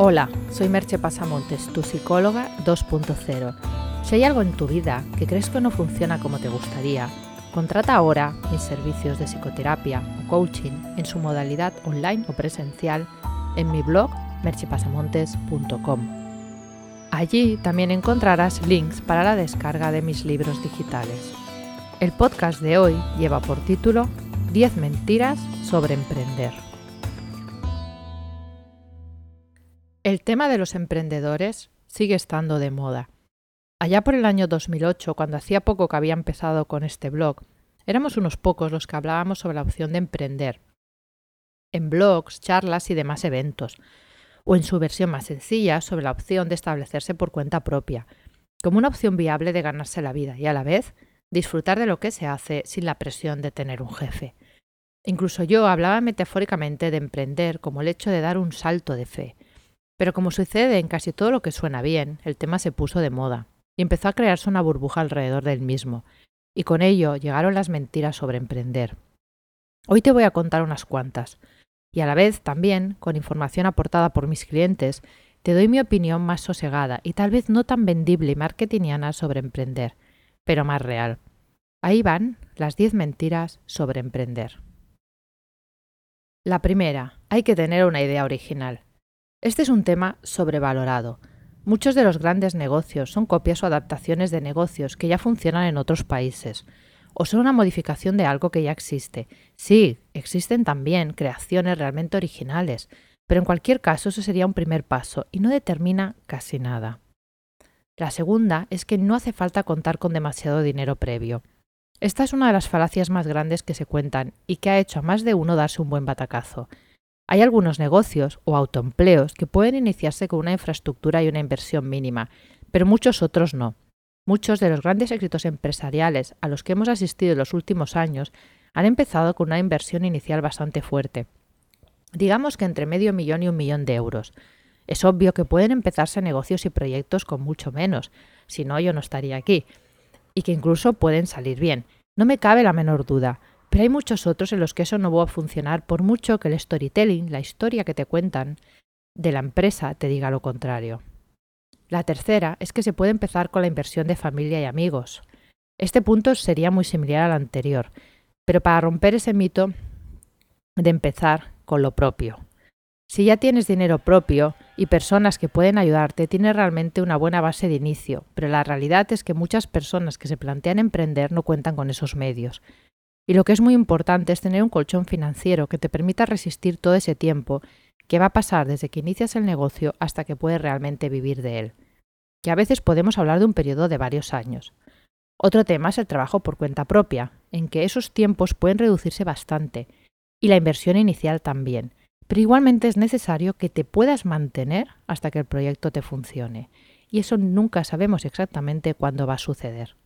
Hola, soy Merche Pasamontes, tu psicóloga 2.0. Si hay algo en tu vida que crees que no funciona como te gustaría, contrata ahora mis servicios de psicoterapia o coaching en su modalidad online o presencial en mi blog merchepasamontes.com. Allí también encontrarás links para la descarga de mis libros digitales. El podcast de hoy lleva por título 10 mentiras sobre emprender. El tema de los emprendedores sigue estando de moda. Allá por el año 2008, cuando hacía poco que había empezado con este blog, éramos unos pocos los que hablábamos sobre la opción de emprender. En blogs, charlas y demás eventos, o en su versión más sencilla sobre la opción de establecerse por cuenta propia, como una opción viable de ganarse la vida y a la vez disfrutar de lo que se hace sin la presión de tener un jefe. Incluso yo hablaba metafóricamente de emprender como el hecho de dar un salto de fe, pero como sucede en casi todo lo que suena bien, el tema se puso de moda y empezó a crearse una burbuja alrededor del mismo, y con ello llegaron las mentiras sobre emprender. Hoy te voy a contar unas cuantas, y a la vez también, con información aportada por mis clientes, te doy mi opinión más sosegada y tal vez no tan vendible y marketingiana sobre emprender, pero más real. Ahí van las 10 mentiras sobre emprender. La primera, hay que tener una idea original. Este es un tema sobrevalorado. Muchos de los grandes negocios son copias o adaptaciones de negocios que ya funcionan en otros países, o son una modificación de algo que ya existe. Sí, existen también creaciones realmente originales, pero en cualquier caso eso sería un primer paso y no determina casi nada. La segunda es que no hace falta contar con demasiado dinero previo. Esta es una de las falacias más grandes que se cuentan y que ha hecho a más de uno darse un buen batacazo. Hay algunos negocios o autoempleos que pueden iniciarse con una infraestructura y una inversión mínima, pero muchos otros no. Muchos de los grandes éxitos empresariales a los que hemos asistido en los últimos años han empezado con una inversión inicial bastante fuerte. Digamos que entre medio millón y un millón de euros. Es obvio que pueden empezarse negocios y proyectos con mucho menos, si no yo no estaría aquí, y que incluso pueden salir bien. No me cabe la menor duda, pero hay muchos otros en los que eso no va a funcionar por mucho que el storytelling, la historia que te cuentan de la empresa, te diga lo contrario. La tercera es que se puede empezar con la inversión de familia y amigos. Este punto sería muy similar al anterior, pero para romper ese mito de empezar con lo propio. Si ya tienes dinero propio y personas que pueden ayudarte, tienes realmente una buena base de inicio, pero la realidad es que muchas personas que se plantean emprender no cuentan con esos medios. Y lo que es muy importante es tener un colchón financiero que te permita resistir todo ese tiempo que va a pasar desde que inicias el negocio hasta que puedes realmente vivir de él. Que a veces podemos hablar de un periodo de varios años. Otro tema es el trabajo por cuenta propia, en que esos tiempos pueden reducirse bastante, y la inversión inicial también, pero igualmente es necesario que te puedas mantener hasta que el proyecto te funcione, y eso nunca sabemos exactamente cuándo va a suceder.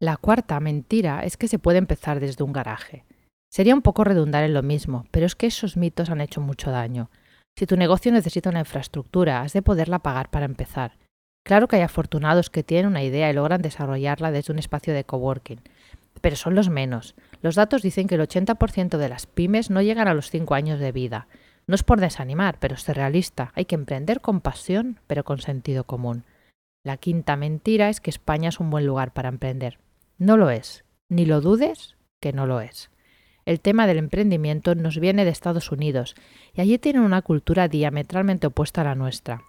La cuarta mentira es que se puede empezar desde un garaje. Sería un poco redundar en lo mismo, pero es que esos mitos han hecho mucho daño. Si tu negocio necesita una infraestructura, has de poderla pagar para empezar. Claro que hay afortunados que tienen una idea y logran desarrollarla desde un espacio de coworking, pero son los menos. Los datos dicen que el 80% de las pymes no llegan a los 5 años de vida. No es por desanimar, pero ser realista. Hay que emprender con pasión, pero con sentido común. La quinta mentira es que España es un buen lugar para emprender. No lo es. Ni lo dudes que no lo es. El tema del emprendimiento nos viene de Estados Unidos y allí tienen una cultura diametralmente opuesta a la nuestra.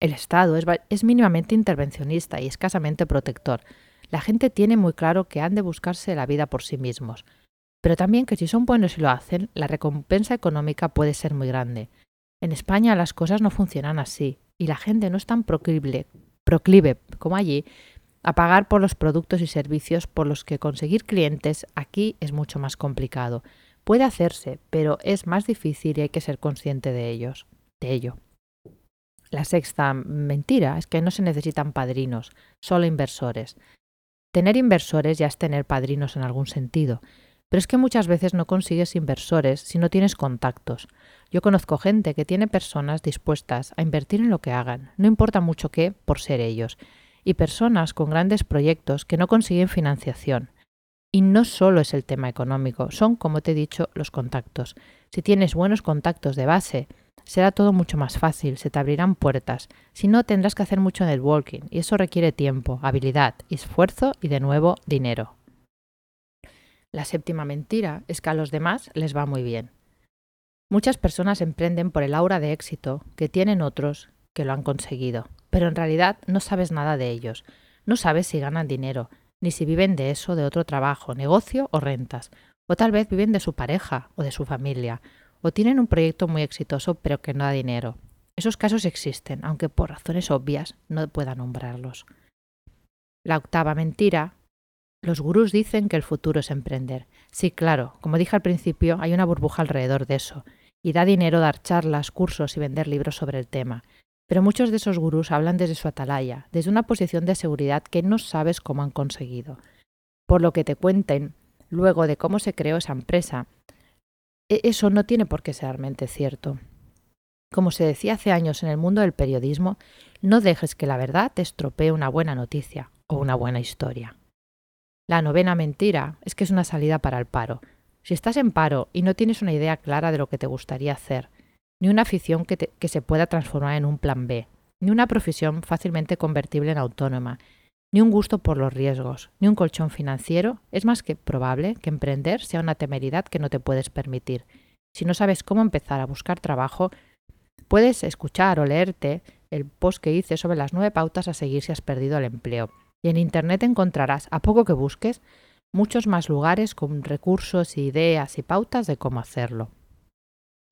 El Estado es, mínimamente intervencionista y escasamente protector. La gente tiene muy claro que han de buscarse la vida por sí mismos, pero también que si son buenos y lo hacen, la recompensa económica puede ser muy grande. En España las cosas no funcionan así y la gente no es tan proclive, proclive como allí a pagar por los productos y servicios por los que conseguir clientes aquí es mucho más complicado. Puede hacerse, pero es más difícil y hay que ser consciente de ellos, de ello. La sexta mentira es que no se necesitan padrinos, solo inversores. Tener inversores ya es tener padrinos en algún sentido, pero es que muchas veces no consigues inversores si no tienes contactos. Yo conozco gente que tiene personas dispuestas a invertir en lo que hagan, no importa mucho qué, por ser ellos, y personas con grandes proyectos que no consiguen financiación. Y no solo es el tema económico, son, como te he dicho, los contactos. Si tienes buenos contactos de base, será todo mucho más fácil, se te abrirán puertas. Si no, tendrás que hacer mucho networking y eso requiere tiempo, habilidad, esfuerzo y de nuevo dinero. La séptima mentira es que a los demás les va muy bien. Muchas personas emprenden por el aura de éxito que tienen otros que lo han conseguido, pero en realidad no sabes nada de ellos. No sabes si ganan dinero, ni si viven de eso, de otro trabajo, negocio o rentas, o tal vez viven de su pareja o de su familia, o tienen un proyecto muy exitoso pero que no da dinero. Esos casos existen, aunque por razones obvias no pueda nombrarlos. La octava mentira. Los gurús dicen que el futuro es emprender. Sí, claro, como dije al principio, hay una burbuja alrededor de eso, y da dinero dar charlas, cursos y vender libros sobre el tema. Pero muchos de esos gurús hablan desde su atalaya, desde una posición de seguridad que no sabes cómo han conseguido. Por lo que te cuenten luego de cómo se creó esa empresa, e-, eso no tiene por qué ser realmente cierto. Como se decía hace años en el mundo del periodismo, no dejes que la verdad te estropee una buena noticia o una buena historia. La novena mentira es que es una salida para el paro. Si estás en paro y no tienes una idea clara de lo que te gustaría hacer, ni una afición que, que se pueda transformar en un plan B, ni una profesión fácilmente convertible en autónoma, ni un gusto por los riesgos, ni un colchón financiero, es más que probable que emprender sea una temeridad que no te puedes permitir. Si no sabes cómo empezar a buscar trabajo, puedes escuchar o leerte el post que hice sobre las nueve pautas a seguir si has perdido el empleo. Y en Internet encontrarás, a poco que busques, muchos más lugares con recursos, ideas y pautas de cómo hacerlo.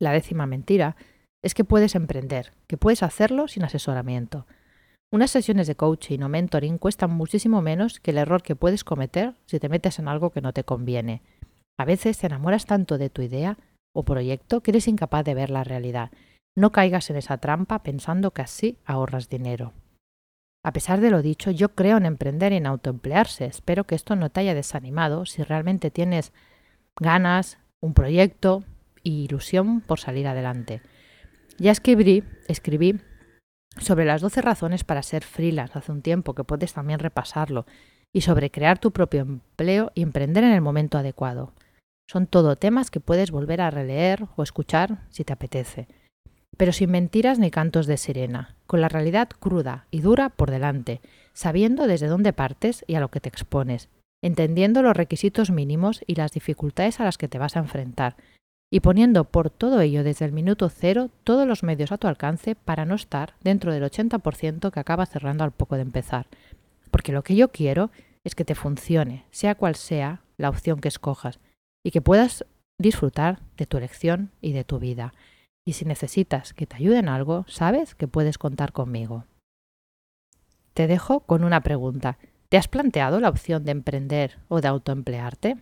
La décima mentira es que puedes emprender, que puedes hacerlo sin asesoramiento. Unas sesiones de coaching o mentoring cuestan muchísimo menos que el error que puedes cometer si te metes en algo que no te conviene. A veces te enamoras tanto de tu idea o proyecto que eres incapaz de ver la realidad. No caigas en esa trampa pensando que así ahorras dinero. A pesar de lo dicho, yo creo en emprender y en autoemplearse. Espero que esto no te haya desanimado si realmente tienes ganas, un proyecto e ilusión por salir adelante. Ya escribí, escribí sobre las 12 razones para ser freelance hace un tiempo, que puedes también repasarlo, y sobre crear tu propio empleo y emprender en el momento adecuado. Son todo temas que puedes volver a releer o escuchar si te apetece. Pero sin mentiras ni cantos de sirena, con la realidad cruda y dura por delante, sabiendo desde dónde partes y a lo que te expones, entendiendo los requisitos mínimos y las dificultades a las que te vas a enfrentar, y poniendo por todo ello desde el minuto cero todos los medios a tu alcance para no estar dentro del 80% que acaba cerrando al poco de empezar. Porque lo que yo quiero es que te funcione, sea cual sea la opción que escojas, y que puedas disfrutar de tu elección y de tu vida. Y si necesitas que te ayude en algo, sabes que puedes contar conmigo. Te dejo con una pregunta. ¿Te has planteado la opción de emprender o de autoemplearte?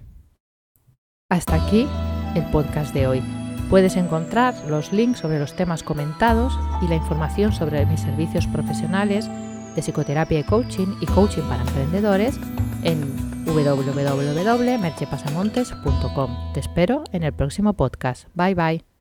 Hasta aquí el podcast de hoy. Puedes encontrar los links sobre los temas comentados y la información sobre mis servicios profesionales de psicoterapia y coaching y coaching para emprendedores en www.merchepasamontes.com. Te espero en el próximo podcast. Bye bye.